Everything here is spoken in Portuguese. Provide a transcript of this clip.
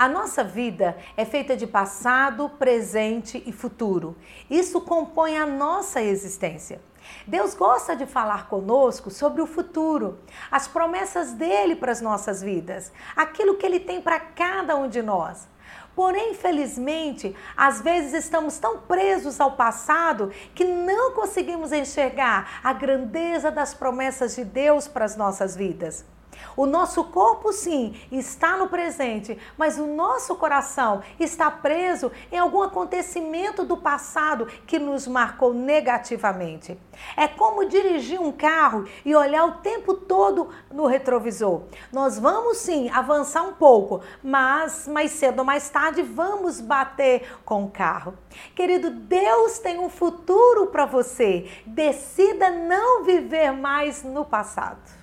A nossa vida é feita de passado, presente e futuro. Isso compõe a nossa existência. Deus gosta de falar conosco sobre o futuro, as promessas dele para as nossas vidas, aquilo que ele tem para cada um de nós. Porém, infelizmente, às vezes estamos tão presos ao passado que não conseguimos enxergar a grandeza das promessas de Deus para as nossas vidas. O nosso corpo, sim, está no presente, mas o nosso coração está preso em algum acontecimento do passado que nos marcou negativamente. É como dirigir um carro e olhar o tempo todo no retrovisor. Nós vamos sim avançar um pouco, mas mais cedo ou mais tarde vamos bater com o carro. Querido, Deus tem um futuro para você. Decida não viver mais no passado.